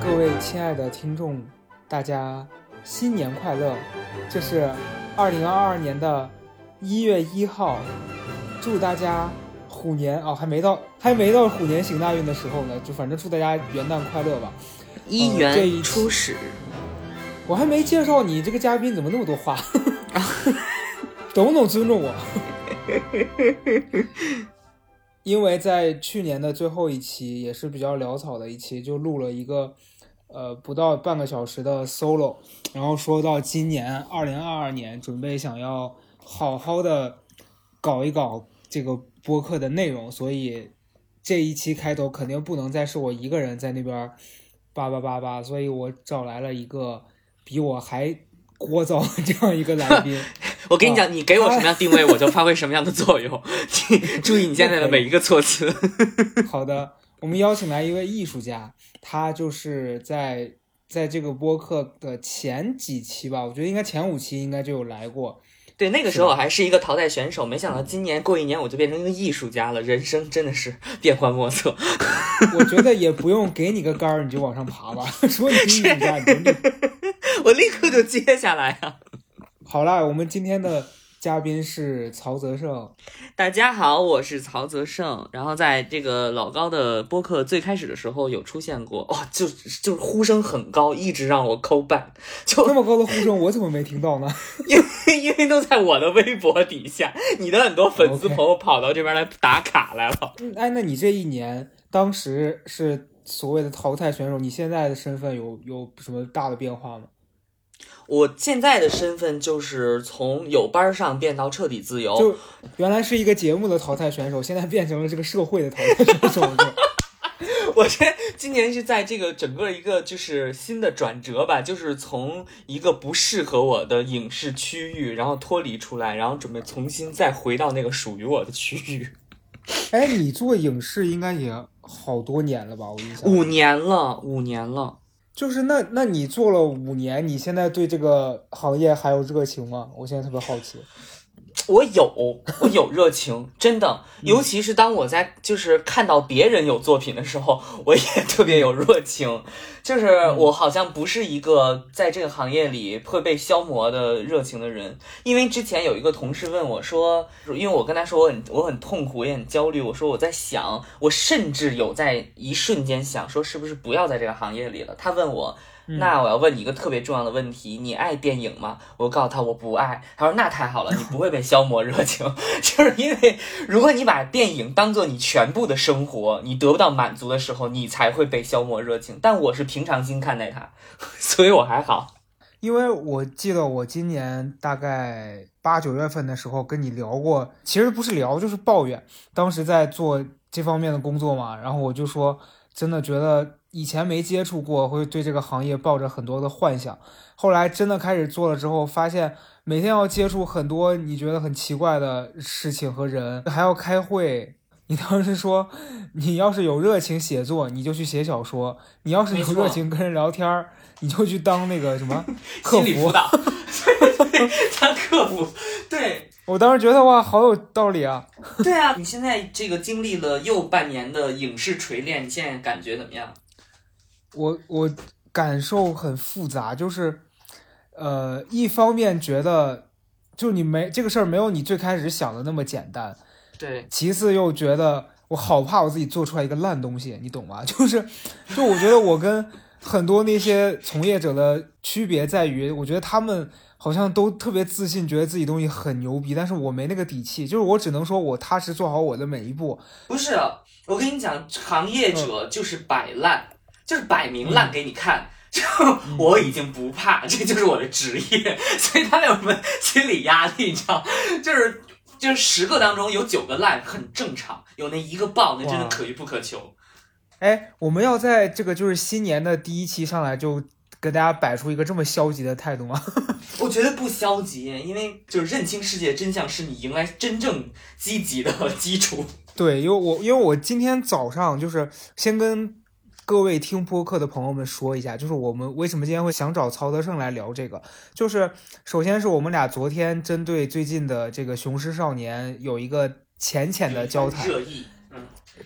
各位亲爱的听众，大家新年快乐！这是二零二二年的一月一号，祝大家虎年哦，还没到还没到虎年行大运的时候呢，就反正祝大家元旦快乐吧。一呃这一元初始，我还没介绍你这个嘉宾，怎么那么多话？懂不懂尊重我？因为在去年的最后一期也是比较潦草的一期，就录了一个呃不到半个小时的 solo，然后说到今年二零二二年准备想要好好的搞一搞这个播客的内容，所以这一期开头肯定不能再是我一个人在那边叭叭叭叭，所以我找来了一个比我还聒噪的这样一个来宾。我跟你讲，你给我什么样定位，我就发挥什么样的作用。你 注意你现在的每一个措辞。好的，我们邀请来一位艺术家，他就是在在这个播客的前几期吧，我觉得应该前五期应该就有来过。对，那个时候我还是一个淘汰选手，没想到今年过一年我就变成一个艺术家了，人生真的是变幻莫测。我觉得也不用给你个杆儿你就往上爬吧，说你是艺术家你。我立刻就接下来啊！好啦，我们今天的嘉宾是曹泽胜。大家好，我是曹泽胜。然后在这个老高的播客最开始的时候有出现过，哦、就就呼声很高，一直让我扣半，就那么高的呼声，我怎么没听到呢？因为因为都在我的微博底下，你的很多粉丝朋友跑到这边来打卡来了。嗯哎，那你这一年当时是所谓的淘汰选手，你现在的身份有有什么大的变化吗？我现在的身份就是从有班儿上变到彻底自由，就原来是一个节目的淘汰选手，现在变成了这个社会的淘汰选手，我这今年是在这个整个一个就是新的转折吧，就是从一个不适合我的影视区域，然后脱离出来，然后准备重新再回到那个属于我的区域。哎，你做影视应该也好多年了吧？我印象五年了，五年了。就是那那你做了五年，你现在对这个行业还有热情吗？我现在特别好奇。我有，我有热情，真的，尤其是当我在就是看到别人有作品的时候，我也特别有热情。就是我好像不是一个在这个行业里会被消磨的热情的人，因为之前有一个同事问我说，因为我跟他说我很我很痛苦，也很焦虑，我说我在想，我甚至有在一瞬间想说是不是不要在这个行业里了。他问我。那我要问你一个特别重要的问题，你爱电影吗？我告诉他我不爱，他说那太好了，你不会被消磨热情，就是因为如果你把电影当做你全部的生活，你得不到满足的时候，你才会被消磨热情。但我是平常心看待它，所以我还好。因为我记得我今年大概八九月份的时候跟你聊过，其实不是聊就是抱怨，当时在做这方面的工作嘛，然后我就说，真的觉得以前没接触过，会对这个行业抱着很多的幻想，后来真的开始做了之后，发现每天要接触很多你觉得很奇怪的事情和人，还要开会。你当时说，你要是有热情写作，你就去写小说；你要是有热情跟人聊天儿，你就去当那个什么客服。心理辅导，对对，当客服，对我当时觉得哇，好有道理啊！对啊！你现在这个经历了又半年的影视锤炼，你现在感觉怎么样？我我感受很复杂，就是呃，一方面觉得就你没这个事儿没有你最开始想的那么简单，对，其次又觉得我好怕我自己做出来一个烂东西，你懂吗？就是就我觉得我跟很多那些从业者的区别在于，我觉得他们好像都特别自信，觉得自己东西很牛逼，但是我没那个底气，就是我只能说我踏实做好我的每一步，不是，我跟你讲，行业者就是摆烂，就是摆明烂给你看。就我已经不怕，这就是我的职业，所以他们有什么心理压力？你知道，就是就是十个当中有九个烂，很正常；有那一个爆，那真的可遇不可求。哎，我们要在这个就是新年的第一期上来就给大家摆出一个这么消极的态度吗？我觉得不消极，因为就是认清世界真相是你迎来真正积极的基础。对，因为我因为我今天早上就是先跟各位听播客的朋友们说一下，就是我们为什么今天会想找曹德胜来聊这个，就是首先是我们俩昨天针对最近的这个《雄狮少年》有一个浅浅的交谈，热议，嗯，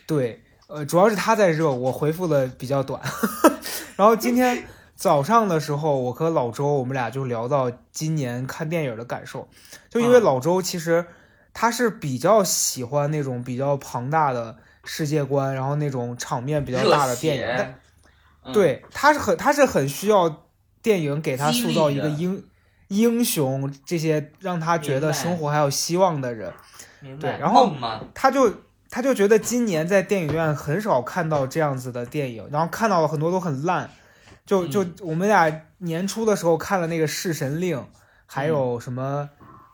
对，呃，主要是他在热，我回复的比较短。然后今天早上的时候，我和老周我们俩就聊到今年看电影的感受，就因为嗯。老周其实他是比较喜欢那种比较庞大的世界观，然后那种场面比较大的电影，对，他是很他是很需要电影给他塑造一个英英雄这些让他觉得生活还有希望的人。对然后，他就他就觉得今年在电影院很少看到这样子的电影，然后看到了很多都很烂。就就嗯我们俩年初的时候看了那个《弑神令》，还嗯有什么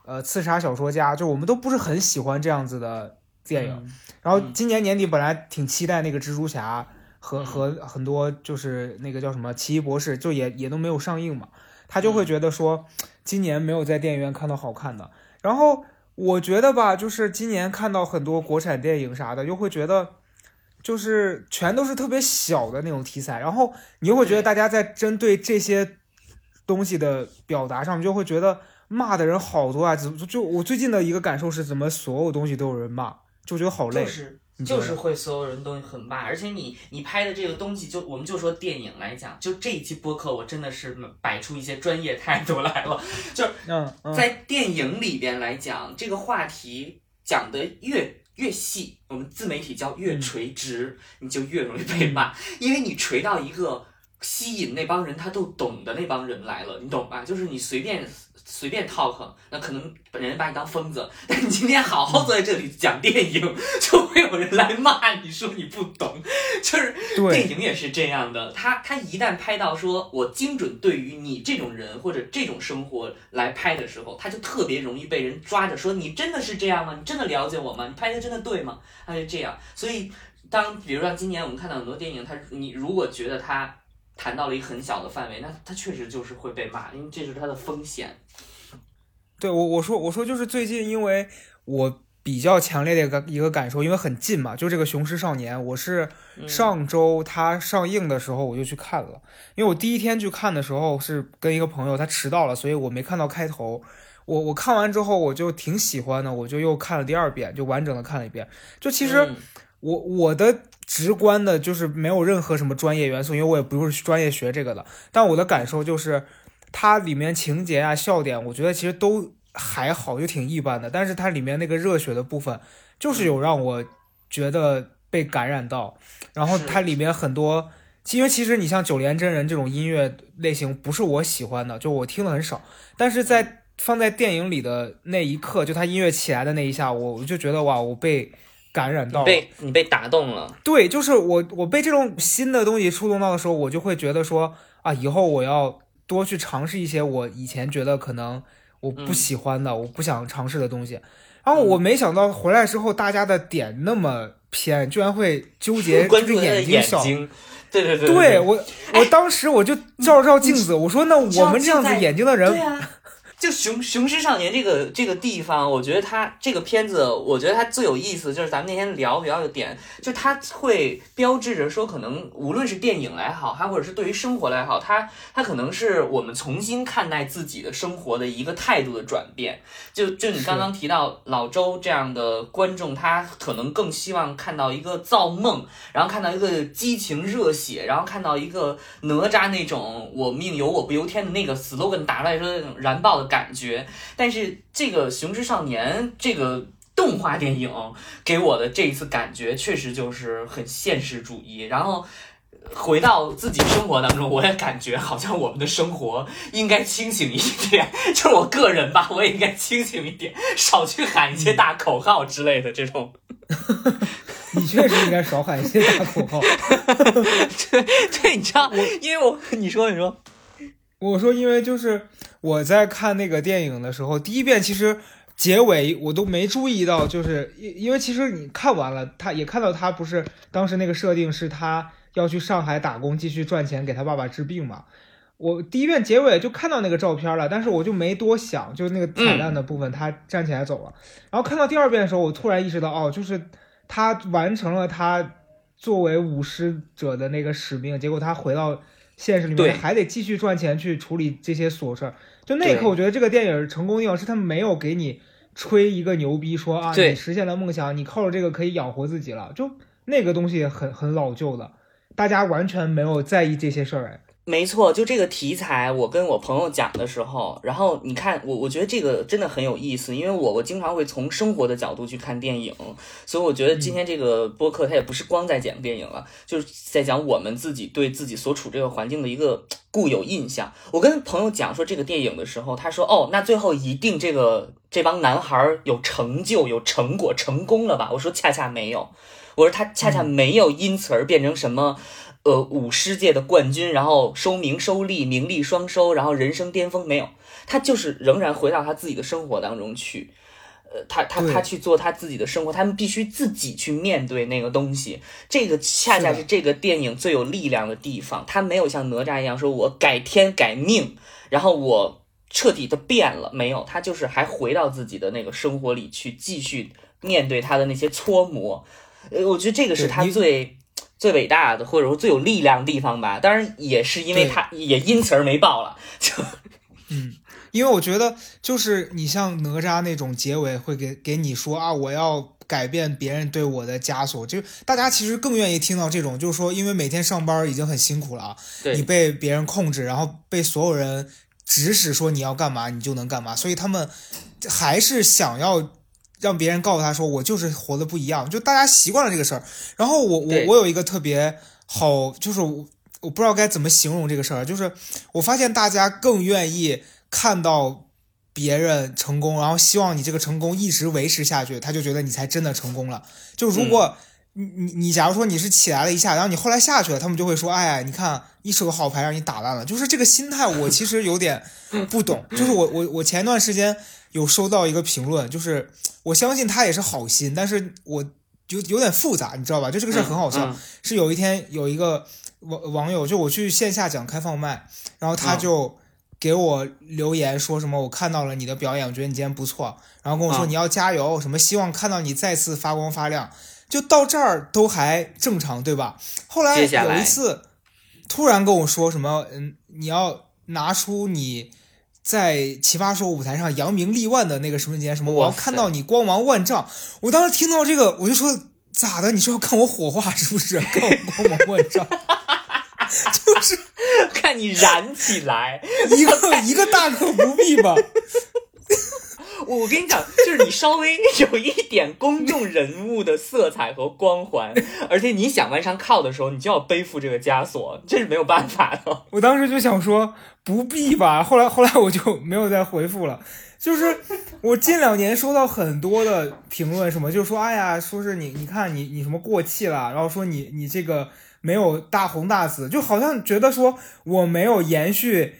呃《刺杀小说家》，就我们都不是很喜欢这样子的电影。嗯然后嗯今年年底本来挺期待那个蜘蛛侠和嗯和很多就是那个叫什么奇异博士，就也也都没有上映嘛，他就嗯会觉得说今年没有在电影院看到好看的。然后我觉得吧，就是今年看到很多国产电影啥的，又会觉得就是全都是特别小的那种题材，然后你又会觉得大家在针对这些东西的表达上，就会觉得骂的人好多啊！怎么就我最近的一个感受是，怎么所有东西都有人骂，就觉得好累。就是就是会所有人都很骂，而且你你拍的这个东西就，我们就说电影来讲，就这一期播客，我真的是摆出一些专业态度来了。就是，在电影里边来讲，这个话题讲的越越细，我们自媒体叫越垂直，你就越容易被骂，因为你垂到一个吸引那帮人他都懂的那帮人来了，你懂吧？就是你随便随便 talk，那可能人家把你当疯子，但你今天好好坐在这里讲电影，就会有人来骂你说你不懂，就是电影也是这样的，他他一旦拍到说我精准对于你这种人或者这种生活来拍的时候，他就特别容易被人抓着说你真的是这样吗？你真的了解我吗？你拍的真的对吗？他就这样，所以当比如说今年我们看到很多电影，他你如果觉得他谈到了一个很小的范围，那他确实就是会被骂，因为这是他的风险。对我我说我说就是最近，因为我比较强烈的一个一个感受，因为很近嘛，就这个《雄狮少年》，我是嗯上周它上映的时候我就去看了，因为我第一天去看的时候是跟一个朋友，他迟到了，所以我没看到开头。我我看完之后我就挺喜欢的，我就又看了第二遍，就完整的看了一遍。就其实嗯我我的直观的就是没有任何什么专业元素，因为我也不是专业学这个的。但我的感受就是，它里面情节啊、笑点，我觉得其实都还好，就挺一般的。但是它里面那个热血的部分，就是有让我觉得被感染到。然后它里面很多，因为其实你像九连真人这种音乐类型，不是我喜欢的，就我听的很少。但是在放在电影里的那一刻，就他音乐起来的那一下，我我就觉得哇，我被感染到了。你被你被打动了，对，就是我我被这种新的东西触动到的时候，我就会觉得说啊，以后我要多去尝试一些我以前觉得可能我不嗯喜欢的、我不想尝试的东西。然后我没想到回来之后，大家的点那么偏，居然会纠结 关这个眼眼睛小。睛，对对对对我，我当时我就照照镜子，我说那我们这样子眼睛的人对啊，就雄雄狮少年这个这个地方，我觉得它这个片子，我觉得它最有意思就是咱们那天聊比较有点，就它会标志着说，可能无论是电影来好，还或者是对于生活来好，它它可能是我们重新看待自己的生活的一个态度的转变。就就你刚刚提到老周这样的观众，他可能更希望看到一个造梦，然后看到一个激情热血，然后看到一个哪吒那种“我命由我不由天”的那个 slogan 打出来说的那种燃爆的感觉。但是这个《雄狮少年》这个动画电影给我的这一次感觉，确实就是很现实主义，然后。回到自己生活当中，我也感觉好像我们的生活应该清醒一点。就是我个人吧，我也应该清醒一点，少去喊一些大口号之类的这种。你确实应该少喊一些大口号。对对，你知道，因为我你说你说，我说，因为就是我在看那个电影的时候，第一遍其实结尾我都没注意到，就是因因为其实你看完了，他也看到他不是当时那个设定是他要去上海打工继续赚钱给他爸爸治病嘛。我第一遍结尾就看到那个照片了，但是我就没多想，就是那个彩蛋的部分，他站起来走了。然后看到第二遍的时候，我突然意识到，哦，就是他完成了他作为舞狮者的那个使命，结果他回到现实里面还得继续赚钱去处理这些琐事儿。就那一刻，我觉得这个电影成功的地方是他没有给你吹一个牛逼说啊，对。你实现了梦想，你靠着这个可以养活自己了，就那个东西很很老旧的，大家完全没有在意这些事儿哎。没错，就这个题材，我跟我朋友讲的时候，然后你看我，我觉得这个真的很有意思，因为我我经常会从生活的角度去看电影，所以我觉得今天这个播客它也不是光在讲电影了，就是在讲我们自己对自己所处这个环境的一个固有印象。我跟朋友讲说这个电影的时候，他说哦，那最后一定这个这帮男孩有成就、有成果、成功了吧？我说恰恰没有，我说他恰恰没有因此而变成什么。呃，舞狮界的冠军，然后收名收利，名利双收，然后人生巅峰没有，他就是仍然回到他自己的生活当中去，呃，他他他去做他自己的生活，他们必须自己去面对那个东西，这个恰恰是这个电影最有力量的地方，他没有像哪吒一样说我改天改命，然后我彻底的变了，没有，他就是还回到自己的那个生活里去，继续面对他的那些搓磨，呃，我觉得这个是他最。最伟大的，或者说最有力量的地方吧，当然也是因为他也因此而没爆了。就，嗯，因为我觉得就是你像哪吒那种结尾会给给你说啊，我要改变别人对我的枷锁，就大家其实更愿意听到这种，就是说，因为每天上班已经很辛苦了，你被别人控制，然后被所有人指使说你要干嘛，你就能干嘛，所以他们还是想要。让别人告诉他说我就是活的不一样，就大家习惯了这个事儿。然后我我我有一个特别好，就是我我不知道该怎么形容这个事儿，就是我发现大家更愿意看到别人成功，然后希望你这个成功一直维持下去，他就觉得你才真的成功了。就如果你你你假如说你是起来了一下，然后你后来下去了，他们就会说，哎，你看一手好牌让你打烂了。就是这个心态，我其实有点不懂。就是我我我前段时间有收到一个评论，就是。我相信他也是好心，但是我有有点复杂，你知道吧？就这个事儿很好笑，是有一天有一个网网友，就我去线下讲开放麦，然后他就给我留言说什么，我看到了你的表演，我觉得你今天不错，然后跟我说你要加油，什么希望看到你再次发光发亮，就到这儿都还正常，对吧？后来有一次突然跟我说什么，嗯，你要拿出你。在奇葩说舞台上扬名立万的那个瞬间，什么我要看到你光芒万丈。我当时听到这个，我就说咋的？你说要看我火化是不是？看我光芒万丈，就是看你燃起来，一个一个大可不必吧。我跟你讲，就是你稍微有一点公众人物的色彩和光环，而且你想往上靠的时候，你就要背负这个枷锁，这是没有办法的。我当时就想说不必吧，后来后来我就没有再回复了。就是我近两年收到很多的评论，什么就说哎呀，说是你你看你你什么过气了，然后说你你这个没有大红大紫，就好像觉得说我没有延续。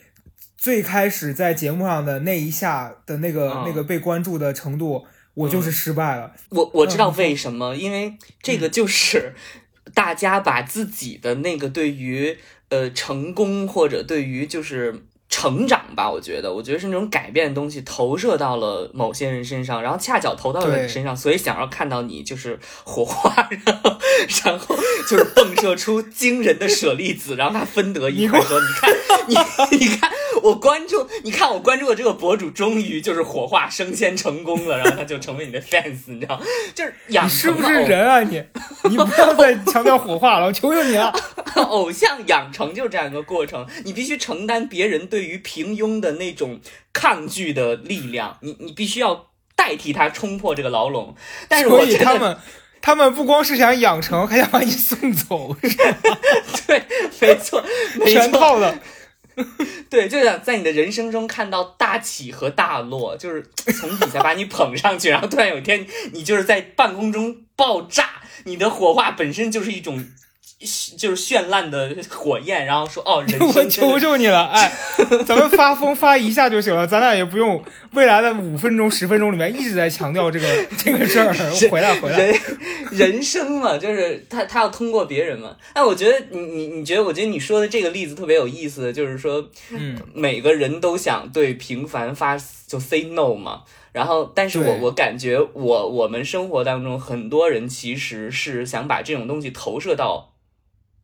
最开始在节目上的那一下的那个那个被关注的程度，我就是失败了。我我知道为什么，因为这个就是 大家把自己的那个对于呃成功或者对于就是。成长吧，我觉得，我觉得是那种改变的东西投射到了某些人身上，然后恰巧投到了你身上，所以想要看到你就是火花，然后然后就是迸射出惊人的舍利子，然后它分得一块。说你看，你你看我关注，你看我关注的这个博主终于就是火化升仙成功了，然后他就成为你的 fans，你知道就是养是不是人啊你？你不要再强调火化了，我求求你了。偶像养成就是这样一个过程，你必须承担别人对于平庸的那种抗拒的力量，你你必须要代替他冲破这个牢笼。但是所以他们他们不光是想养成，还想把你送走，是吧？对，没错，全套的。对，就想在你的人生中看到大起和大落，就是从底下把你捧上去，然后突然有一天你就是在半空中爆炸，你的火化本身就是一种。就是绚烂的火焰，然后说哦，人 我求求你了，哎，咱们发疯发一下就行了，咱俩也不用未来的五分钟、十分钟里面一直在强调这个这个事儿。回来回来，人人生嘛，就是他他要通过别人嘛。哎，我觉得你你你觉得，我觉得你说的这个例子特别有意思，就是说，嗯，每个人都想对平凡发就 say no 嘛。然后，但是我我感觉我我们生活当中很多人其实是想把这种东西投射到。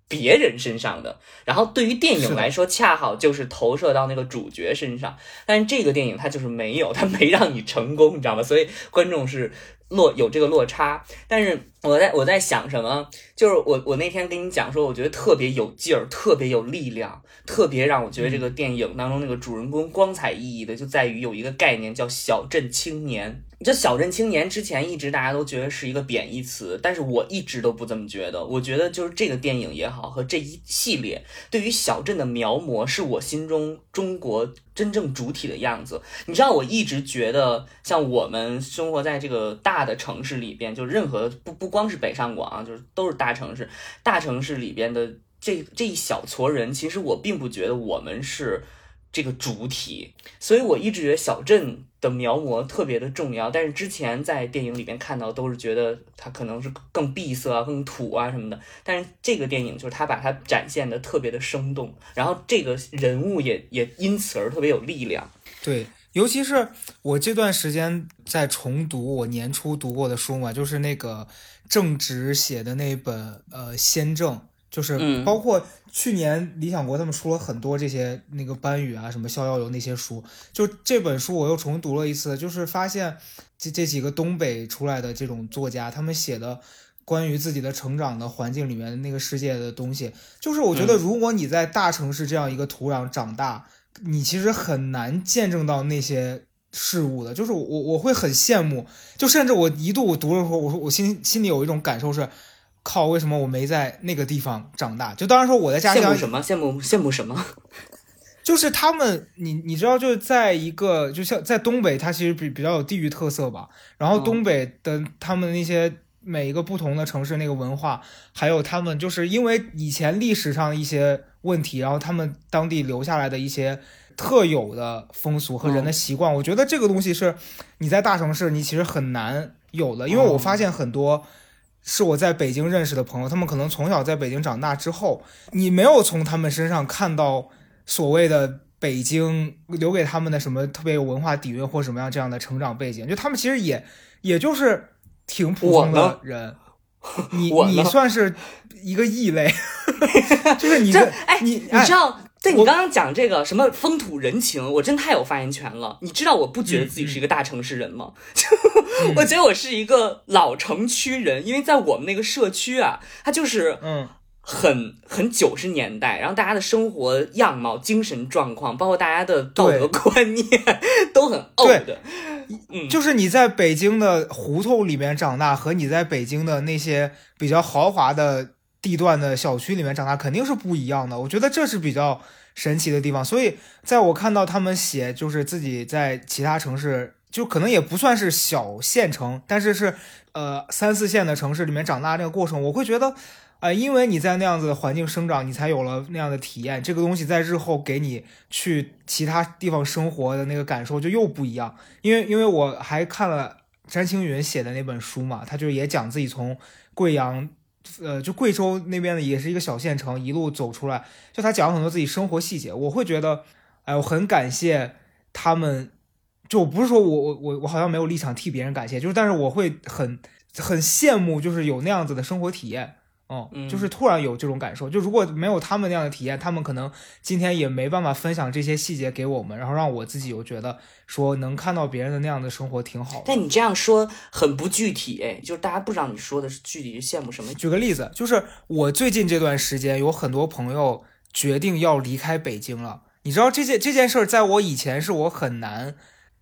别人身上的，然后对于电影来说，恰好就是投射到那个主角身上。但是这个电影它就是没有，它没让你成功，你知道吗？所以观众是落有这个落差。但是我在我在想什么，就是我我那天跟你讲说，我觉得特别有劲儿，特别有力量，特别让我觉得这个电影当中那个主人公光彩熠熠的，就在于有一个概念叫小镇青年。这小镇青年之前一直大家都觉得是一个贬义词，但是我一直都不这么觉得。我觉得就是这个电影也好，和这一系列对于小镇的描摹，是我心中中国真正主体的样子。你知道，我一直觉得，像我们生活在这个大的城市里边，就任何不不光是北上广，就是都是大城市，大城市里边的这这一小撮人，其实我并不觉得我们是。这个主体，所以我一直觉得小镇的描摹特别的重要。但是之前在电影里边看到，都是觉得它可能是更闭塞啊、更土啊什么的。但是这个电影就是它把它展现的特别的生动，然后这个人物也也因此而特别有力量。对，尤其是我这段时间在重读我年初读过的书嘛，就是那个郑直写的那本呃《先正》。就是包括去年理想国他们出了很多这些那个班宇啊什么逍遥游那些书，就这本书我又重读了一次，就是发现这这几个东北出来的这种作家，他们写的关于自己的成长的环境里面的那个世界的东西，就是我觉得如果你在大城市这样一个土壤长大，你其实很难见证到那些事物的，就是我我会很羡慕，就甚至我一度我读的时候，我说我心心里有一种感受是。靠！为什么我没在那个地方长大？就当然说我在家乡。羡慕什么？羡慕羡慕什么？就是他们，你你知道，就是在一个，就像在东北，它其实比比较有地域特色吧。然后东北的他们那些每一个不同的城市那个文化，还有他们就是因为以前历史上一些问题，然后他们当地留下来的一些特有的风俗和人的习惯，我觉得这个东西是你在大城市你其实很难有的，因为我发现很多。是我在北京认识的朋友，他们可能从小在北京长大之后，你没有从他们身上看到所谓的北京留给他们的什么特别有文化底蕴或什么样这样的成长背景，就他们其实也也就是挺普通的人，你你算是一个异类，就是你哎你你知道。对你刚刚讲这个什么风土人情，我真太有发言权了。你知道我不觉得自己是一个大城市人吗？就 我觉得我是一个老城区人，因为在我们那个社区啊，它就是嗯，很很九十年代，然后大家的生活样貌、精神状况，包括大家的道德观念都很 old。嗯，就是你在北京的胡同里面长大，和你在北京的那些比较豪华的。地段的小区里面长大肯定是不一样的，我觉得这是比较神奇的地方。所以，在我看到他们写就是自己在其他城市，就可能也不算是小县城，但是是呃三四线的城市里面长大这个过程，我会觉得，呃，因为你在那样子的环境生长，你才有了那样的体验。这个东西在日后给你去其他地方生活的那个感受就又不一样。因为因为我还看了詹青云写的那本书嘛，他就也讲自己从贵阳。呃，就贵州那边的也是一个小县城，一路走出来，就他讲了很多自己生活细节，我会觉得，哎，我很感谢他们，就不是说我我我我好像没有立场替别人感谢，就是但是我会很很羡慕，就是有那样子的生活体验。哦，就是突然有这种感受，就如果没有他们那样的体验，他们可能今天也没办法分享这些细节给我们，然后让我自己又觉得说能看到别人的那样的生活挺好的。但你这样说很不具体，哎，就是大家不知道你说的是具体是羡慕什么。举个例子，就是我最近这段时间有很多朋友决定要离开北京了，你知道这件这件事儿，在我以前是我很难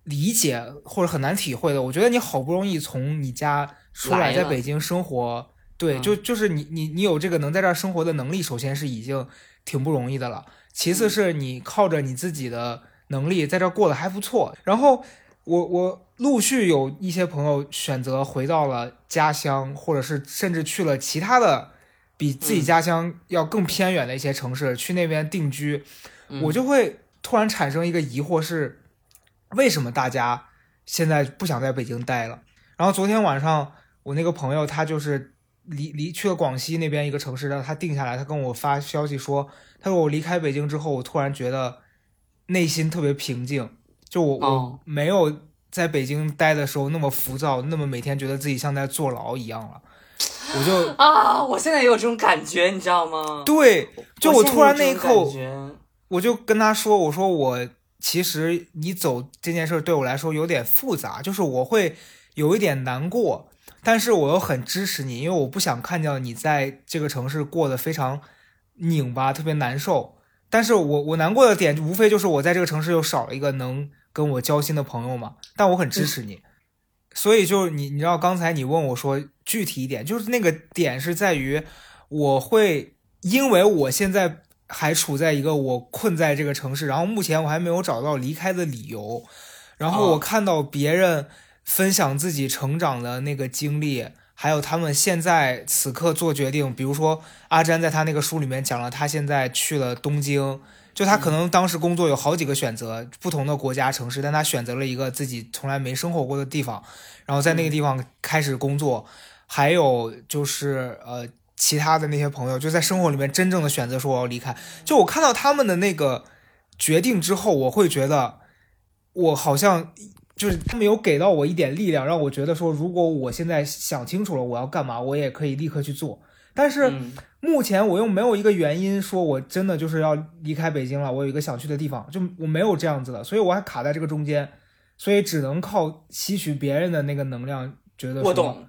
理解或者很难体会的。我觉得你好不容易从你家出来，在北京生活。对，就就是你你你有这个能在这儿生活的能力，首先是已经挺不容易的了。其次是你靠着你自己的能力在这儿过得还不错。然后我我陆续有一些朋友选择回到了家乡，或者是甚至去了其他的比自己家乡要更偏远的一些城市去那边定居。我就会突然产生一个疑惑是，为什么大家现在不想在北京待了？然后昨天晚上我那个朋友他就是。离离去了广西那边一个城市，然后他定下来。他跟我发消息说，他说我离开北京之后，我突然觉得内心特别平静。就我我没有在北京待的时候那么浮躁，那么每天觉得自己像在坐牢一样了。我就 啊，我现在也有这种感觉，你知道吗？对，就我突然那一刻，我就跟他说，我说我其实你走这件事对我来说有点复杂，就是我会有一点难过。但是我又很支持你，因为我不想看见你在这个城市过得非常拧巴，特别难受。但是我我难过的点无非就是我在这个城市又少了一个能跟我交心的朋友嘛。但我很支持你，所以就是你你知道刚才你问我说具体一点，就是那个点是在于我会因为我现在还处在一个我困在这个城市，然后目前我还没有找到离开的理由，然后我看到别人分享自己成长的那个经历。还有他们现在此刻做决定，比如说阿詹在他那个书里面讲了，他现在去了东京，就他可能当时工作有好几个选择，不同的国家城市，但他选择了一个自己从来没生活过的地方，然后在那个地方开始工作。还有就是呃，其他的那些朋友就在生活里面真正的选择说我要离开。就我看到他们的那个决定之后，我会觉得我好像。就是他们有给到我一点力量，让我觉得说，如果我现在想清楚了我要干嘛，我也可以立刻去做。但是目前我又没有一个原因说我真的就是要离开北京了，我有一个想去的地方，就我没有这样子的，所以我还卡在这个中间，所以只能靠吸取别人的那个能量，觉得我懂，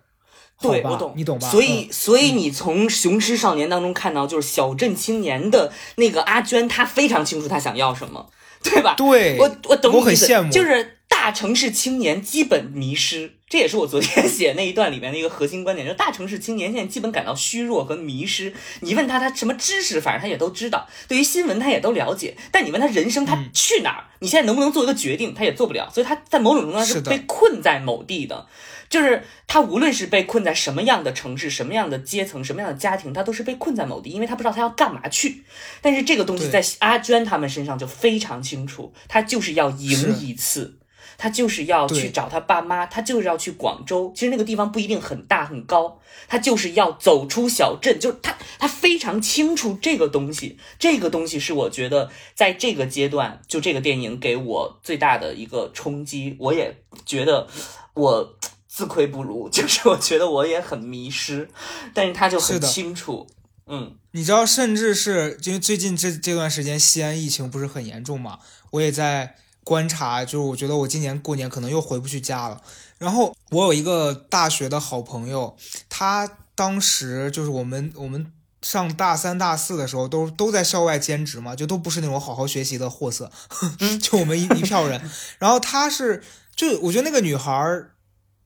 对，我懂，你懂吧？所以，所以你从《雄狮少年》当中看到，就是小镇青年的那个阿娟，她非常清楚她想要什么，对吧？对，我我懂，我很羡慕，就是。大城市青年基本迷失，这也是我昨天写那一段里面的一个核心观点，就是大城市青年现在基本感到虚弱和迷失。你问他，他什么知识，反正他也都知道；对于新闻，他也都了解。但你问他人生，他去哪儿？你现在能不能做一个决定？他也做不了。所以他在某种程度上是被困在某地的。就是他无论是被困在什么样的城市、什么样的阶层、什么样的家庭，他都是被困在某地，因为他不知道他要干嘛去。但是这个东西在阿娟他们身上就非常清楚，他就是要赢一次。他就是要去找他爸妈，他就是要去广州。其实那个地方不一定很大很高，他就是要走出小镇。就他，他非常清楚这个东西。这个东西是我觉得在这个阶段，就这个电影给我最大的一个冲击。我也觉得我自愧不如，就是我觉得我也很迷失。但是他就很清楚，嗯，你知道，甚至是因为最近这这段时间西安疫情不是很严重嘛，我也在。观察就是，我觉得我今年过年可能又回不去家了。然后我有一个大学的好朋友，他当时就是我们我们上大三大四的时候，都都在校外兼职嘛，就都不是那种好好学习的货色，就我们一一票人。然后他是，就我觉得那个女孩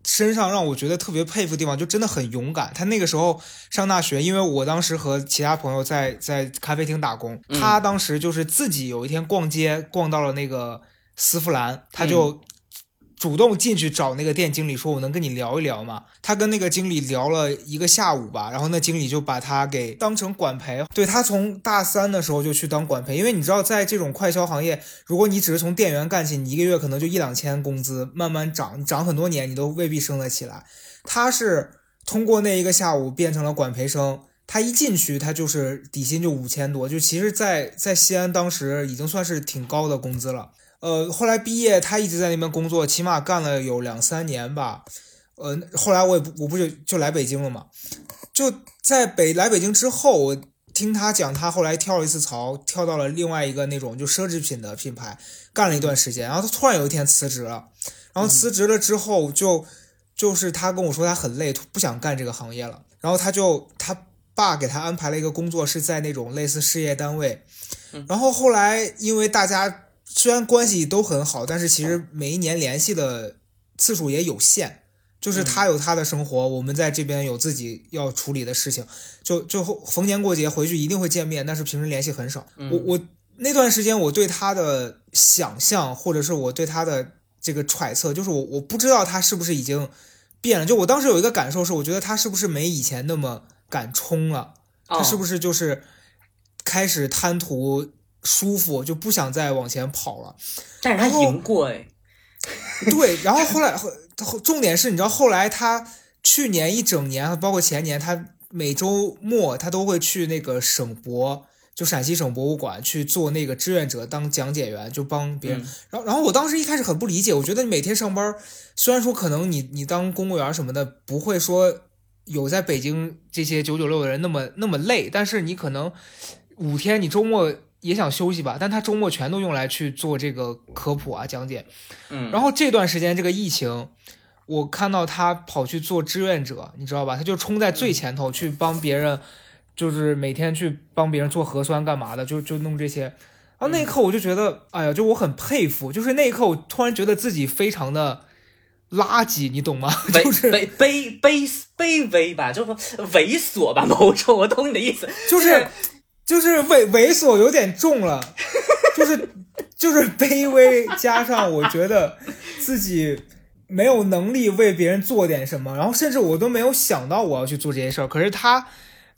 身上让我觉得特别佩服的地方，就真的很勇敢。她那个时候上大学，因为我当时和其他朋友在在咖啡厅打工，她当时就是自己有一天逛街，逛到了那个。丝芙兰，他就主动进去找那个店经理，说：“我能跟你聊一聊吗？”他跟那个经理聊了一个下午吧，然后那经理就把他给当成管培。对他从大三的时候就去当管培，因为你知道，在这种快销行业，如果你只是从店员干起，你一个月可能就一两千工资，慢慢涨，涨很多年你都未必升得起来。他是通过那一个下午变成了管培生，他一进去他就是底薪就五千多，就其实，在在西安当时已经算是挺高的工资了。呃，后来毕业，他一直在那边工作，起码干了有两三年吧。呃，后来我也不，我不就就来北京了嘛。就在北来北京之后，我听他讲，他后来跳了一次槽，跳到了另外一个那种就奢侈品的品牌，干了一段时间，然后他突然有一天辞职了。然后辞职了之后，就就是他跟我说他很累，不想干这个行业了。然后他就他爸给他安排了一个工作，是在那种类似事业单位。然后后来因为大家。虽然关系都很好，但是其实每一年联系的次数也有限。就是他有他的生活，我们在这边有自己要处理的事情。就就逢年过节回去一定会见面，但是平时联系很少。我我那段时间我对他的想象，或者是我对他的这个揣测，就是我我不知道他是不是已经变了。就我当时有一个感受是，我觉得他是不是没以前那么敢冲了？他是不是就是开始贪图？舒服就不想再往前跑了，但是他赢过哎，对，然后后来后重点是你知道后来他去年一整年，包括前年，他每周末他都会去那个省博，就陕西省博物馆去做那个志愿者当讲解员，就帮别人。然后然后我当时一开始很不理解，我觉得你每天上班，虽然说可能你你当公务员什么的不会说有在北京这些九九六的人那么那么累，但是你可能五天你周末。也想休息吧，但他周末全都用来去做这个科普啊讲解，嗯，然后这段时间这个疫情，我看到他跑去做志愿者，你知道吧？他就冲在最前头去帮别人，就是每天去帮别人做核酸干嘛的，就就弄这些。然后那一刻我就觉得，哎呀，就我很佩服。就是那一刻我突然觉得自己非常的垃圾，你懂吗？就是卑卑卑卑微吧，就是猥琐吧，某种我懂你的意思，就是就是猥猥琐有点重了，就是就是卑微加上我觉得自己。没有能力为别人做点什么，然后甚至我都没有想到我要去做这些事儿。可是他，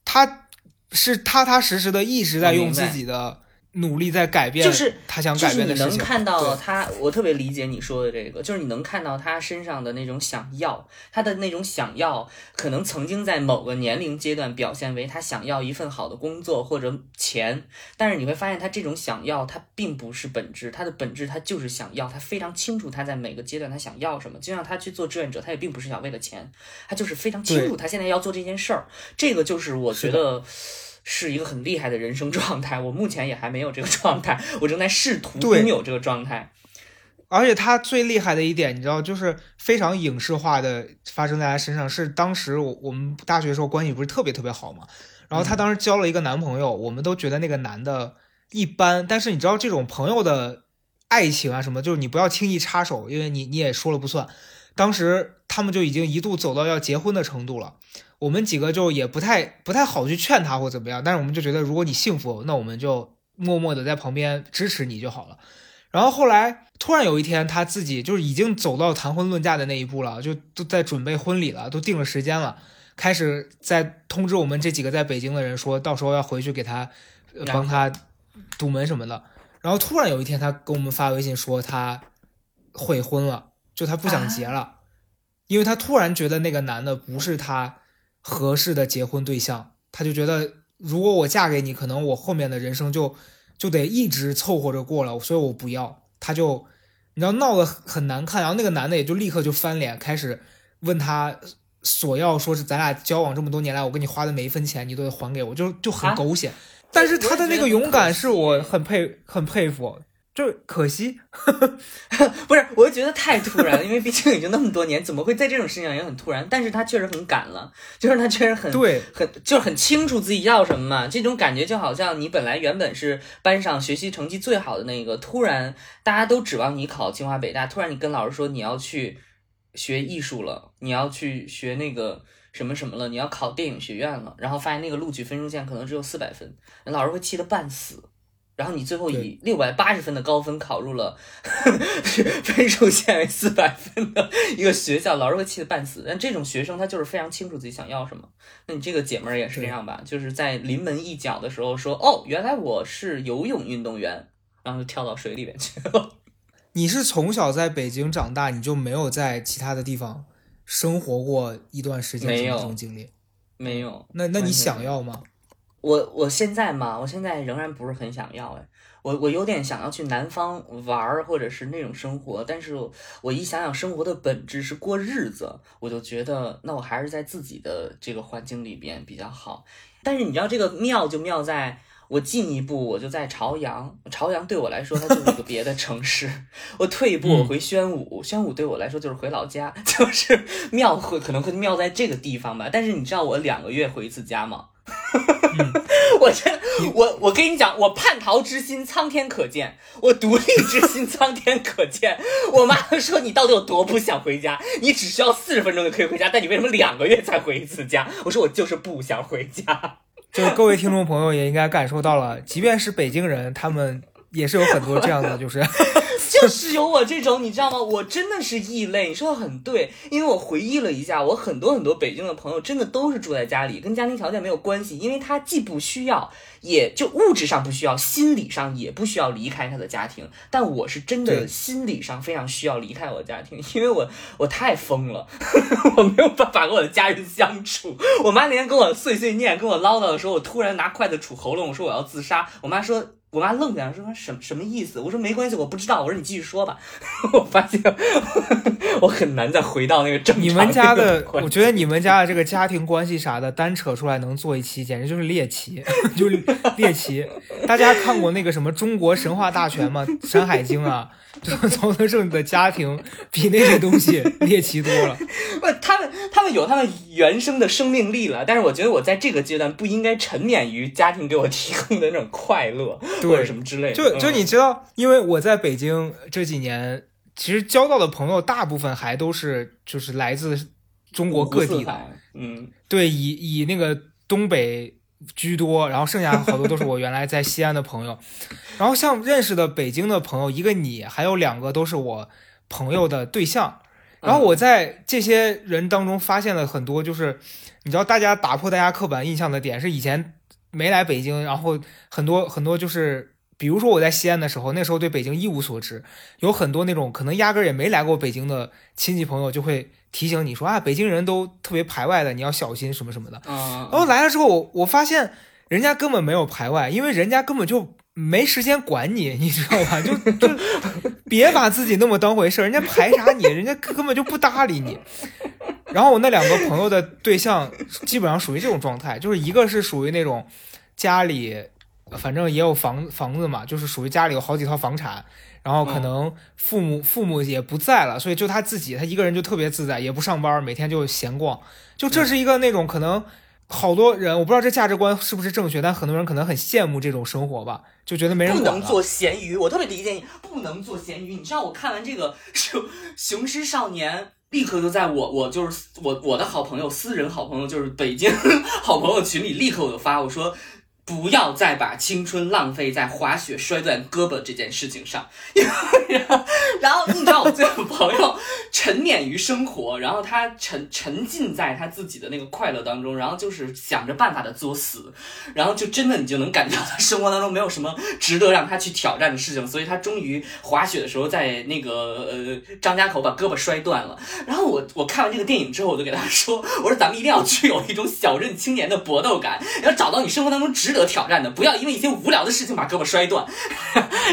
他是踏踏实实的一直在用自己的。努力在改变，就是他想改变的事情。就是你能看到他，我特别理解你说的这个，就是你能看到他身上的那种想要，他的那种想要，可能曾经在某个年龄阶段表现为他想要一份好的工作或者钱，但是你会发现他这种想要，他并不是本质，他的本质他就是想要，他非常清楚他在每个阶段他想要什么。就像他去做志愿者，他也并不是想为了钱，他就是非常清楚他现在要做这件事儿。这个就是我觉得。是一个很厉害的人生状态，我目前也还没有这个状态，我正在试图拥有这个状态。而且他最厉害的一点，你知道，就是非常影视化的发生在他身上。是当时我我们大学时候关系不是特别特别好嘛，然后他当时交了一个男朋友，我们都觉得那个男的一般。但是你知道，这种朋友的爱情啊什么，就是你不要轻易插手，因为你你也说了不算。当时他们就已经一度走到要结婚的程度了。我们几个就也不太不太好去劝他或怎么样，但是我们就觉得如果你幸福，那我们就默默的在旁边支持你就好了。然后后来突然有一天，他自己就是已经走到谈婚论嫁的那一步了，就都在准备婚礼了，都定了时间了，开始在通知我们这几个在北京的人，说到时候要回去给他帮他堵门什么的。然后突然有一天，他给我们发微信说他悔婚了，就他不想结了，因为他突然觉得那个男的不是他。合适的结婚对象，他就觉得如果我嫁给你，可能我后面的人生就就得一直凑合着过了，所以我不要。他就你知道闹得很难看，然后那个男的也就立刻就翻脸，开始问他索要，说是咱俩交往这么多年来，我给你花的每一分钱，你都得还给我，就就很狗血。但是他的那个勇敢是我很佩很佩服。就可惜，不是，我就觉得太突然了，因为毕竟已经那么多年，怎么会在这种事情上也很突然？但是他确实很赶了，就是他确实很对，很就是很清楚自己要什么嘛。这种感觉就好像你本来原本是班上学习成绩最好的那个，突然大家都指望你考清华北大，突然你跟老师说你要去学艺术了，你要去学那个什么什么了，你要考电影学院了，然后发现那个录取分数线可能只有四百分，老师会气得半死。然后你最后以六百八十分的高分考入了 分数线为四百分的一个学校，老师会气得半死。但这种学生他就是非常清楚自己想要什么。那你这个姐们儿也是这样吧？就是在临门一脚的时候说：“哦，原来我是游泳运动员。”然后就跳到水里面去了。你是从小在北京长大，你就没有在其他的地方生活过一段时间这种经历？没有。那那你想要吗？我我现在嘛，我现在仍然不是很想要哎，我我有点想要去南方玩儿，或者是那种生活，但是我一想想生活的本质是过日子，我就觉得那我还是在自己的这个环境里边比较好。但是你知道这个妙就妙在，我进一步我就在朝阳，朝阳对我来说它就是一个别的城市，我退一步我回宣武，宣武对我来说就是回老家，就是妙会可能会妙在这个地方吧。但是你知道我两个月回一次家吗？我真我我跟你讲，我叛逃之心苍天可见，我独立之心苍天可见。我妈说你到底有多不想回家？你只需要四十分钟就可以回家，但你为什么两个月才回一次家？我说我就是不想回家。就是各位听众朋友也应该感受到了，即便是北京人，他们也是有很多这样的，就是。就是有我这种，你知道吗？我真的是异类。你说的很对，因为我回忆了一下，我很多很多北京的朋友真的都是住在家里，跟家庭条件没有关系，因为他既不需要，也就物质上不需要，心理上也不需要离开他的家庭。但我是真的心理上非常需要离开我的家庭，因为我我太疯了，我没有办法跟我的家人相处。我妈那天跟我碎碎念，跟我唠叨的时候，我突然拿筷子杵喉咙，我说我要自杀。我妈说。我妈愣在那说什什么意思？我说没关系，我不知道。我说你继续说吧。我发现 我很难再回到那个正常。你们家的，我觉得你们家的这个家庭关系啥的，单扯出来能做一期，简直就是猎奇，就是猎奇。大家看过那个什么《中国神话大全》吗？《山海经》啊，曹德胜的家庭比那些东西猎奇多了。不，他们他们有他们原生的生命力了，但是我觉得我在这个阶段不应该沉湎于家庭给我提供的那种快乐。或者什么之类的，就就你知道，因为我在北京这几年，其实交到的朋友大部分还都是就是来自中国各地的，嗯，对，以以那个东北居多，然后剩下好多都是我原来在西安的朋友，然后像认识的北京的朋友，一个你，还有两个都是我朋友的对象，然后我在这些人当中发现了很多，就是你知道，大家打破大家刻板印象的点是以前。没来北京，然后很多很多就是，比如说我在西安的时候，那时候对北京一无所知，有很多那种可能压根儿也没来过北京的亲戚朋友就会提醒你说啊，北京人都特别排外的，你要小心什么什么的。然后来了之后，我我发现人家根本没有排外，因为人家根本就没时间管你，你知道吧？就就 别把自己那么当回事儿，人家排啥你？人家根本就不搭理你。然后我那两个朋友的对象基本上属于这种状态，就是一个是属于那种家里反正也有房房子嘛，就是属于家里有好几套房产，然后可能父母父母也不在了，所以就他自己他一个人就特别自在，也不上班，每天就闲逛。就这是一个那种可能好多人我不知道这价值观是不是正确，但很多人可能很羡慕这种生活吧，就觉得没人不能做咸鱼。我特别理解你，不能做咸鱼。你知道我看完这个熊雄狮少年。立刻就在我我就是我我的好朋友私人好朋友就是北京 好朋友群里立刻我就发我说。不要再把青春浪费在滑雪摔断胳膊这件事情上。然后你知道我这个朋友沉湎于生活，然后他沉沉浸在他自己的那个快乐当中，然后就是想着办法的作死，然后就真的你就能感觉到他生活当中没有什么值得让他去挑战的事情，所以他终于滑雪的时候在那个呃张家口把胳膊摔断了。然后我我看完这个电影之后，我就给他说，我说咱们一定要具有一种小镇青年的搏斗感，要找到你生活当中值。得挑战的，不要因为一些无聊的事情把胳膊摔断。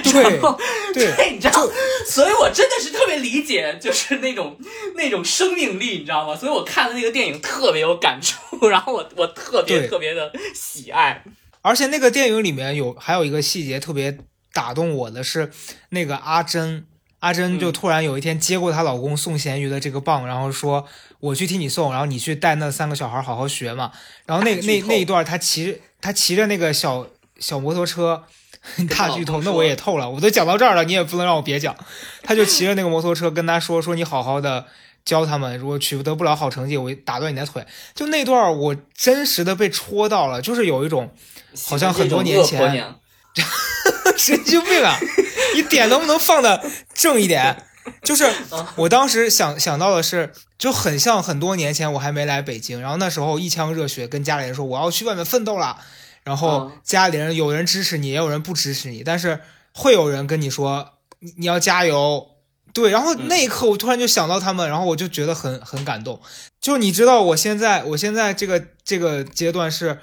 对 对，你知道，所以我真的是特别理解，就是那种 那种生命力，你知道吗？所以我看了那个电影特别有感触，然后我我特别特别的喜爱。而且那个电影里面有还有一个细节特别打动我的是，那个阿珍，阿珍就突然有一天接过她老公送咸鱼的这个棒，然后说。我去替你送，然后你去带那三个小孩好好学嘛。然后那那那一段，他骑他骑着那个小小摩托车，大剧透，那我也透了。我都讲到这儿了，你也不能让我别讲。他就骑着那个摩托车跟他说说你好好的教他们，如果取得不了好成绩，我打断你的腿。就那段我真实的被戳到了，就是有一种好像很多年前，神经病啊！你点能不能放的正一点？就是我当时想想到的是，就很像很多年前我还没来北京，然后那时候一腔热血跟家里人说我要去外面奋斗了，然后家里人有人支持你，也有人不支持你，但是会有人跟你说你你要加油，对，然后那一刻我突然就想到他们，然后我就觉得很很感动。就你知道我现在我现在这个这个阶段是，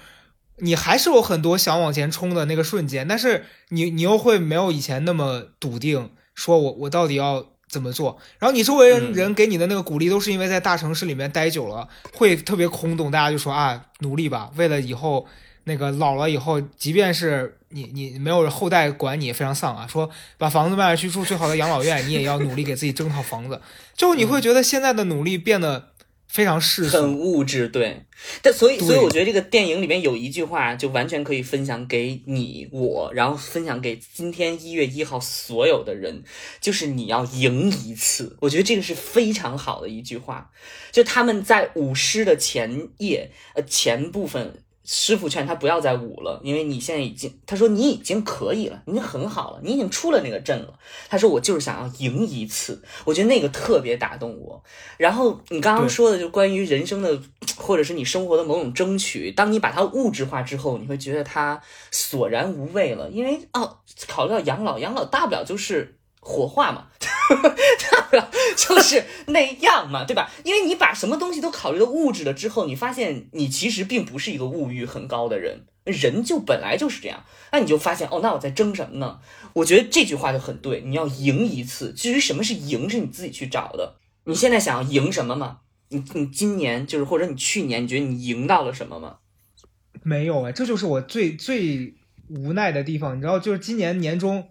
你还是有很多想往前冲的那个瞬间，但是你你又会没有以前那么笃定，说我我到底要。怎么做？然后你周围人人给你的那个鼓励，都是因为在大城市里面待久了，会特别空洞。大家就说啊，努力吧，为了以后那个老了以后，即便是你你没有后代管你，非常丧啊。说把房子卖了去住最好的养老院，你也要努力给自己争套房子。就你会觉得现在的努力变得。非常世俗，很物质，对。但所以，所以我觉得这个电影里面有一句话，就完全可以分享给你我，然后分享给今天一月一号所有的人，就是你要赢一次。我觉得这个是非常好的一句话。就他们在舞狮的前夜，呃，前部分。师傅劝他不要再舞了，因为你现在已经，他说你已经可以了，已经很好了，你已经出了那个阵了。他说我就是想要赢一次，我觉得那个特别打动我。然后你刚刚说的就关于人生的，或者是你生活的某种争取，当你把它物质化之后，你会觉得它索然无味了，因为哦，考虑到养老，养老大不了就是火化嘛。就是那样嘛，对吧？因为你把什么东西都考虑的物质了之后，你发现你其实并不是一个物欲很高的人。人就本来就是这样。那你就发现哦，那我在争什么呢？我觉得这句话就很对，你要赢一次。至于什么是赢，是你自己去找的。你现在想要赢什么吗？你你今年就是或者你去年，你觉得你赢到了什么吗？没有哎，这就是我最最无奈的地方。你知道，就是今年年中，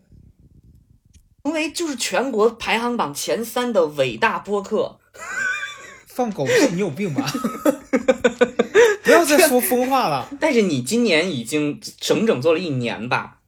成为就是全国排行榜前三的伟大播客。放狗屁！你有病吧？不要再说疯话了。但是你今年已经整整做了一年吧？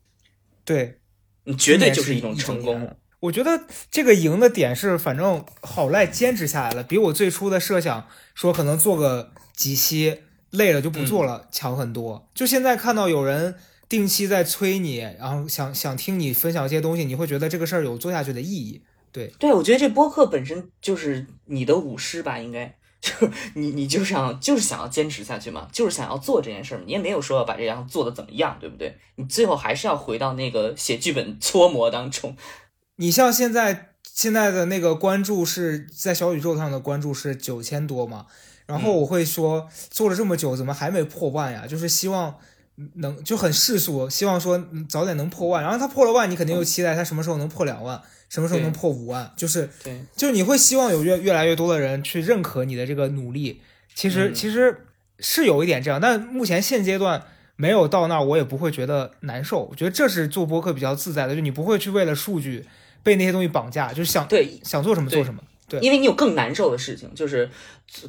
对，你绝对就是一种成功。我觉得这个赢的点是，反正好赖坚持下来了，比我最初的设想说可能做个几期累了就不做了强很多。就现在看到有人定期在催你，然后想想听你分享一些东西，你会觉得这个事儿有做下去的意义。对对，我觉得这播客本身就是你的舞狮吧，应该 就是你，你就想就是想要坚持下去嘛，就是想要做这件事儿，你也没有说要把这样做的怎么样，对不对？你最后还是要回到那个写剧本搓磨当中。你像现在现在的那个关注是在小宇宙上的关注是九千多嘛，然后我会说做了这么久，怎么还没破万呀？就是希望能就很世俗，希望说早点能破万，然后他破了万，你肯定又期待他什么时候能破两万。什么时候能破五万？就是，对，就是你会希望有越越来越多的人去认可你的这个努力。其实其实是有一点这样，但目前现阶段没有到那儿，我也不会觉得难受。我觉得这是做播客比较自在的，就你不会去为了数据被那些东西绑架，就是想对想做什么做什么。对，因为你有更难受的事情，就是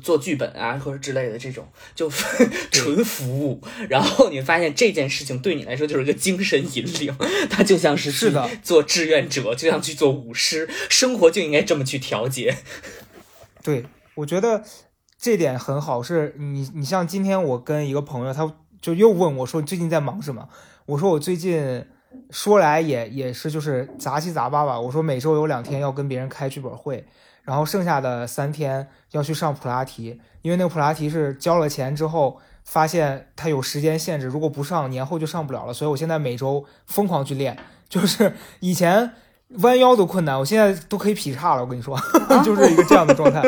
做剧本啊，或者之类的这种，就 纯服务。然后你发现这件事情对你来说就是个精神引领，它就像是是的，做志愿者，就像去做舞狮，生活就应该这么去调节。对，我觉得这点很好。是你，你像今天我跟一个朋友，他就又问我说：“最近在忙什么？”我说：“我最近说来也也是就是杂七杂八吧。”我说：“每周有两天要跟别人开剧本会。”然后剩下的三天要去上普拉提，因为那个普拉提是交了钱之后发现它有时间限制，如果不上年后就上不了了。所以我现在每周疯狂去练，就是以前弯腰都困难，我现在都可以劈叉了。我跟你说，就是一个这样的状态。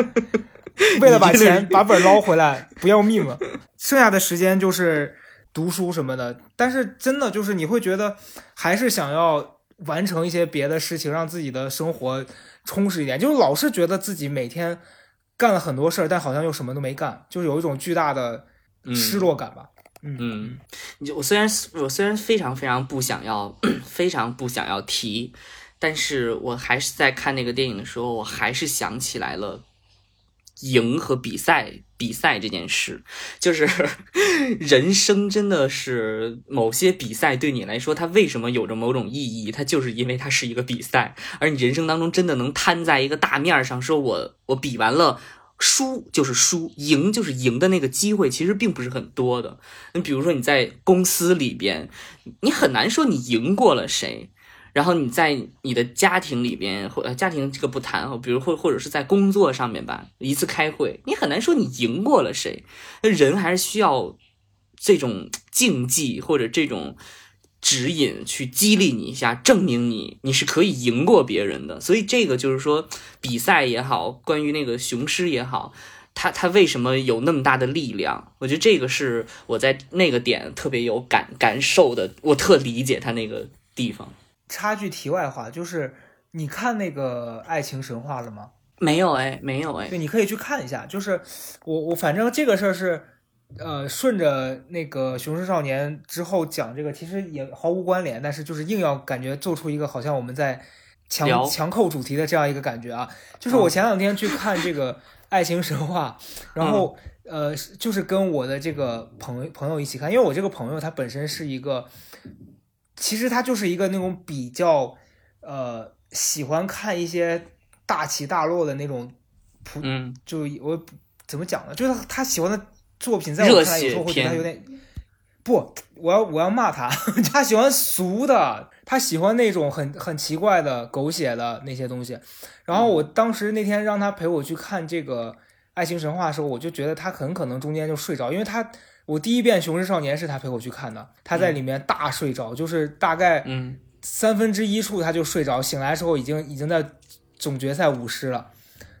为了把钱把本捞回来，不要命了。剩下的时间就是读书什么的，但是真的就是你会觉得还是想要完成一些别的事情，让自己的生活。充实一点，就是老是觉得自己每天干了很多事儿，但好像又什么都没干，就是有一种巨大的失落感吧。嗯，你就我虽然我虽然非常非常不想要，非常不想要提，但是我还是在看那个电影的时候，我还是想起来了。赢和比赛，比赛这件事，就是 人生真的是某些比赛对你来说，它为什么有着某种意义？它就是因为它是一个比赛，而你人生当中真的能摊在一个大面上，说我我比完了，输就是输，赢就是赢的那个机会，其实并不是很多的。你比如说你在公司里边，你很难说你赢过了谁。然后你在你的家庭里边，或家庭这个不谈，比如或或者是在工作上面吧，一次开会，你很难说你赢过了谁。人还是需要这种竞技或者这种指引去激励你一下，证明你你是可以赢过别人的。所以这个就是说，比赛也好，关于那个雄狮也好，他他为什么有那么大的力量？我觉得这个是我在那个点特别有感感受的，我特理解他那个地方。插句题外话，就是你看那个《爱情神话》了吗？没有哎，没有哎。对，你可以去看一下。就是我我反正这个事儿是，呃，顺着那个《雄狮少年》之后讲这个，其实也毫无关联，但是就是硬要感觉做出一个好像我们在强强扣主题的这样一个感觉啊。就是我前两天去看这个《爱情神话》，然后呃，就是跟我的这个朋朋友一起看，因为我这个朋友他本身是一个。其实他就是一个那种比较，呃，喜欢看一些大起大落的那种，普，就我怎么讲呢？就是他喜欢的作品，在我看来有时候会觉得他有点，不，我要我要骂他，他喜欢俗的，他喜欢那种很很奇怪的狗血的那些东西。然后我当时那天让他陪我去看这个《爱情神话》的时候，我就觉得他很可能中间就睡着，因为他。我第一遍《雄狮少年》是他陪我去看的，他在里面大睡着，就是大概三分之一处他就睡着，醒来的时候已经已经在总决赛舞狮了，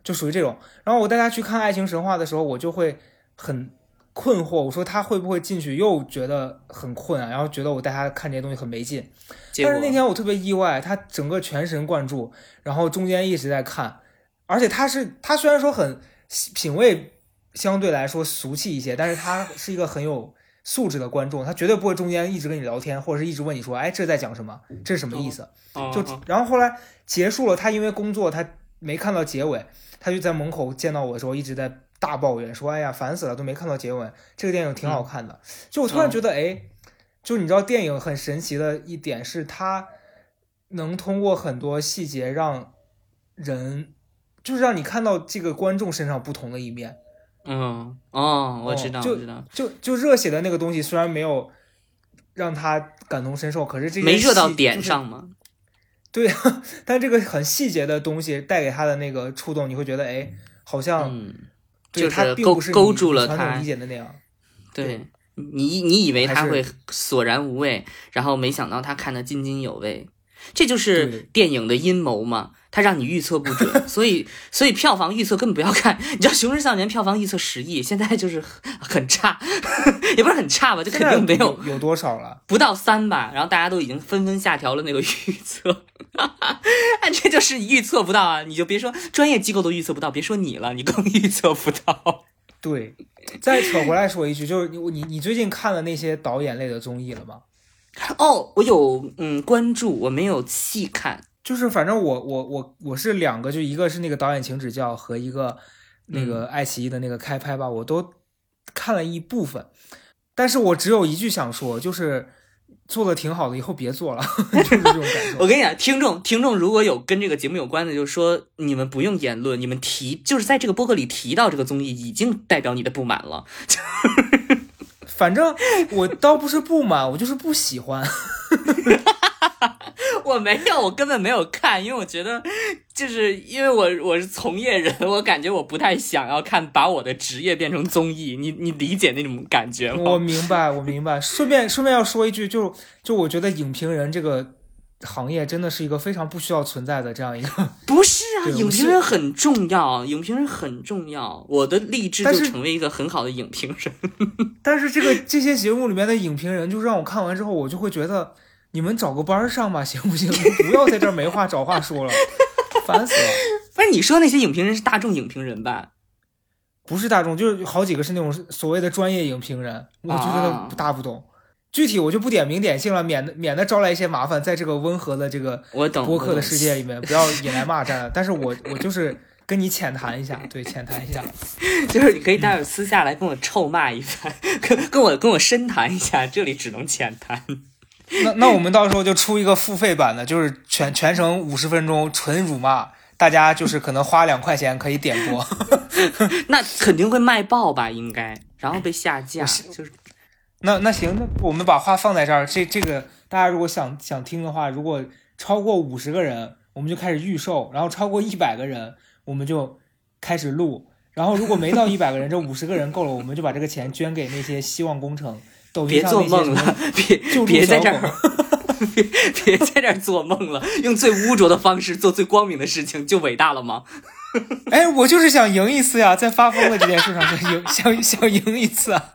就属于这种。然后我带他去看《爱情神话》的时候，我就会很困惑，我说他会不会进去又觉得很困啊，然后觉得我带他看这些东西很没劲。但是那天我特别意外，他整个全神贯注，然后中间一直在看，而且他是他虽然说很品味相对来说俗气一些，但是他是一个很有素质的观众，他绝对不会中间一直跟你聊天，或者是一直问你说，哎，这在讲什么？这是什么意思？就然后后来结束了，他因为工作他没看到结尾，他就在门口见到我的时候一直在。大抱怨说：“哎呀，烦死了，都没看到结尾。这个电影挺好看的，就我突然觉得，哎，就你知道，电影很神奇的一点是，它能通过很多细节让人，就是让你看到这个观众身上不同的一面。嗯，哦，我知道，就就就热血的那个东西，虽然没有让他感同身受，可是这没热到点上嘛？对啊，但这个很细节的东西带给他的那个触动，你会觉得，哎，好像。”就是勾勾住了他，理解的那样。对你，你以为他会索然无味，然后没想到他看得津津有味。这就是电影的阴谋嘛，他让你预测不准，所以所以票房预测根本不要看。你知道《熊出少年》票房预测十亿，现在就是很差，也不是很差吧，就肯定没有有多少了，不到三吧。然后大家都已经纷纷下调了那个预测，这就是预测不到啊！你就别说专业机构都预测不到，别说你了，你更预测不到。对，再扯回来说一句，就是你你你最近看了那些导演类的综艺了吗？哦，我有嗯关注，我没有细看，就是反正我我我我是两个，就一个是那个导演请指教和一个那个爱奇艺的那个开拍吧，我都看了一部分，但是我只有一句想说，就是做的挺好的，以后别做了，就是这种感受。我跟你讲，听众听众如果有跟这个节目有关的，就是说你们不用言论，你们提就是在这个播客里提到这个综艺，已经代表你的不满了。反正我倒不是不满，我就是不喜欢。我没有，我根本没有看，因为我觉得，就是因为我我是从业人，我感觉我不太想要看，把我的职业变成综艺。你你理解那种感觉吗？我明白，我明白。顺便顺便要说一句，就就我觉得影评人这个。行业真的是一个非常不需要存在的这样一个，不是啊，影评人很重要，影评人很重要。我的励志就成为一个很好的影评人。但是这个这些节目里面的影评人，就让我看完之后，我就会觉得你们找个班上吧，行不行？不要在这儿没话找话说了，烦死了。不是你说那些影评人是大众影评人吧？不是大众，就是好几个是那种所谓的专业影评人，我就觉得大不懂。具体我就不点名点姓了，免得免得招来一些麻烦，在这个温和的这个播客的世界里面，不要引来骂战了。但是我我就是跟你浅谈一下，对，浅谈一下，就是你可以待会儿私下来跟我臭骂一番，跟跟我跟我深谈一下，这里只能浅谈。那那我们到时候就出一个付费版的，就是全全程五十分钟纯辱骂，大家就是可能花两块钱可以点播，那肯定会卖爆吧？应该，然后被下架，就是。那那行，那我们把话放在这儿。这这个大家如果想想听的话，如果超过五十个人，我们就开始预售；然后超过一百个人，我们就开始录；然后如果没到一百个人，这五十个人够了，我们就把这个钱捐给那些希望工程。抖音上那些了，别别在这儿，别别在这儿做梦了。用最污浊的方式做最光明的事情，就伟大了吗？哎，我就是想赢一次呀，在发疯的这件事上想赢，想想赢一次啊。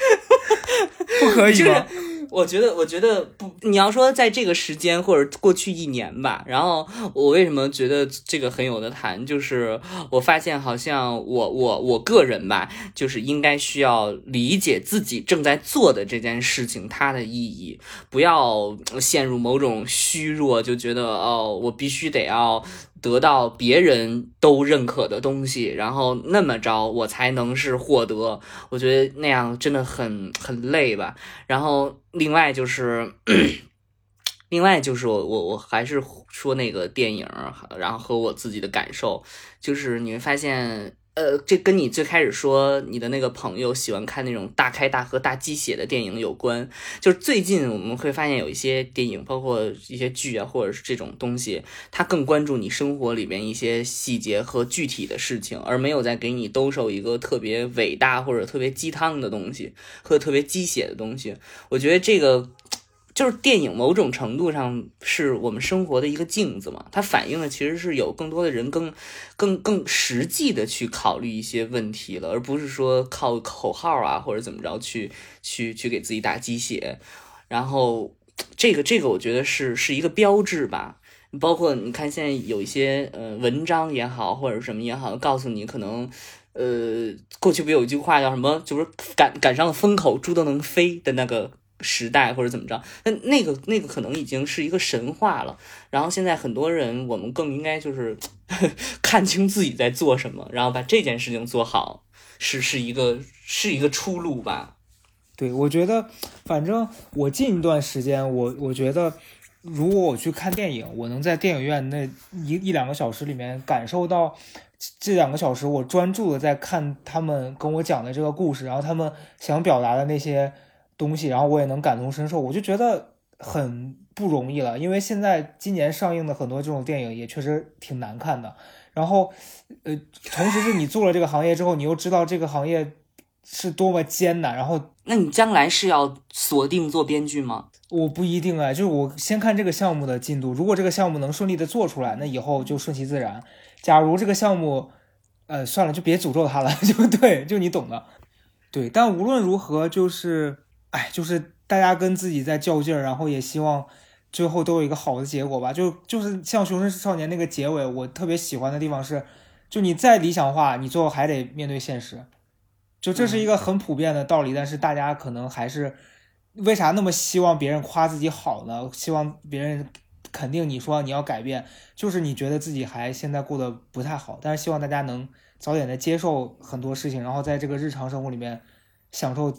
不可以吗？我觉得，我觉得不。你要说在这个时间或者过去一年吧，然后我为什么觉得这个很有的谈？就是我发现，好像我我我个人吧，就是应该需要理解自己正在做的这件事情它的意义，不要陷入某种虚弱，就觉得哦，我必须得要。得到别人都认可的东西，然后那么着我才能是获得。我觉得那样真的很很累吧。然后另外就是，另外就是我我我还是说那个电影，然后和我自己的感受，就是你会发现。呃，这跟你最开始说你的那个朋友喜欢看那种大开大合、大鸡血的电影有关。就是最近我们会发现有一些电影，包括一些剧啊，或者是这种东西，它更关注你生活里面一些细节和具体的事情，而没有在给你兜售一个特别伟大或者特别鸡汤的东西，或者特别鸡血的东西。我觉得这个。就是电影某种程度上是我们生活的一个镜子嘛，它反映的其实是有更多的人更更更实际的去考虑一些问题了，而不是说靠口号啊或者怎么着去去去给自己打鸡血。然后这个这个我觉得是是一个标志吧。包括你看现在有一些呃文章也好或者什么也好，告诉你可能呃过去不有一句话叫什么，就是赶赶上了风口，猪都能飞的那个时代或者怎么着，那那个那个可能已经是一个神话了。然后现在很多人，我们更应该就是 看清自己在做什么，然后把这件事情做好，是是一个是一个出路吧。对，我觉得反正我近一段时间，我我觉得。如果我去看电影，我能在电影院那一一两个小时里面感受到这两个小时我专注的在看他们跟我讲的这个故事，然后他们想表达的那些东西，然后我也能感同身受，我就觉得很不容易了。因为现在今年上映的很多这种电影也确实挺难看的。然后，呃，同时是你做了这个行业之后，你又知道这个行业是多么艰难。然后，那你将来是要锁定做编剧吗？我不一定啊，就是我先看这个项目的进度。如果这个项目能顺利的做出来，那以后就顺其自然。假如这个项目，呃，算了，就别诅咒他了，就对，就你懂的。对，但无论如何，就是，哎，就是大家跟自己在较劲儿，然后也希望最后都有一个好的结果吧。就就是像《熊出少年》那个结尾，我特别喜欢的地方是，就你再理想化，你最后还得面对现实。就这是一个很普遍的道理，但是大家可能还是。为啥那么希望别人夸自己好呢？希望别人肯定你说你要改变，就是你觉得自己还现在过得不太好，但是希望大家能早点的接受很多事情，然后在这个日常生活里面享受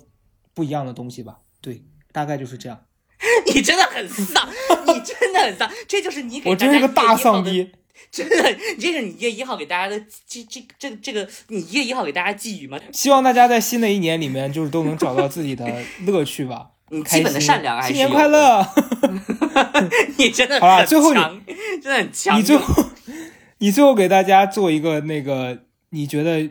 不一样的东西吧。对，大概就是这样。你真的很丧，你真的很丧，这就是你给我真是个大丧逼，真的，这是你一月一号给大家的这这这这个你一月一号给大家寄语吗？希望大家在新的一年里面就是都能找到自己的乐趣吧。你基本的善良还是新年快乐。你真的好了，最后你真的很强。你最后，你最后给大家做一个那个你觉得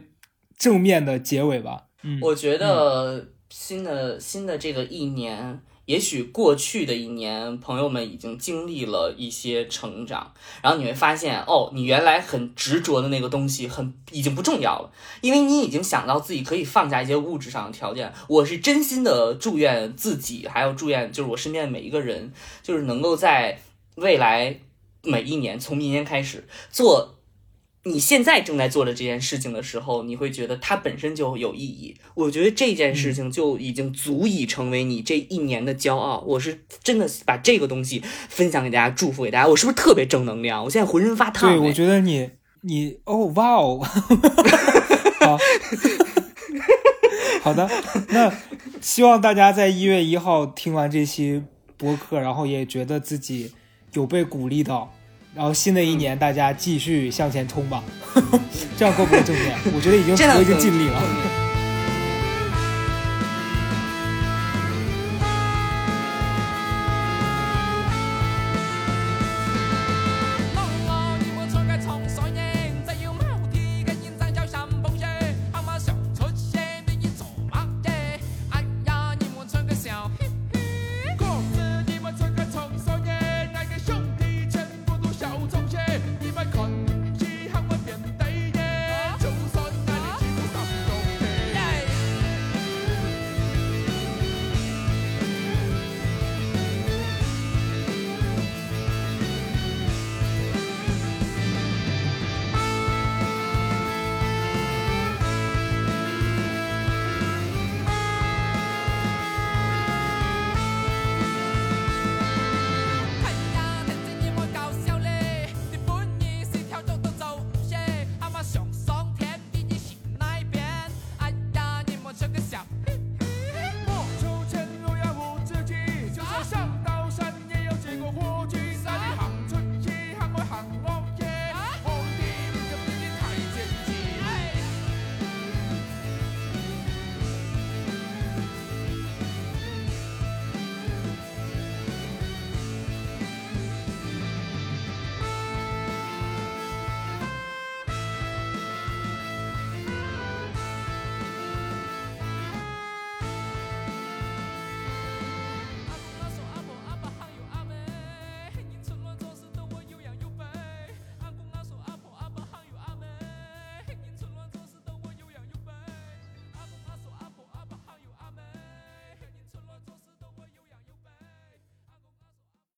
正面的结尾吧。嗯，我觉得新的新的这个一年。也许过去的一年，朋友们已经经历了一些成长，然后你会发现，哦，你原来很执着的那个东西，很已经不重要了，因为你已经想到自己可以放下一些物质上的条件。我是真心的祝愿自己，还有祝愿就是我身边的每一个人，就是能够在未来每一年，从明年开始做。你现在正在做的这件事情的时候，你会觉得它本身就有意义。我觉得这件事情就已经足以成为你这一年的骄傲。我是真的把这个东西分享给大家，祝福给大家。我是不是特别正能量？我现在浑身发烫。对，我觉得你你哦哇哦，好好的。那希望大家在一月一号听完这期播客，然后也觉得自己有被鼓励到。然后新的一年，大家继续向前冲吧，这样够不够正面？我觉得已经我已经尽力了。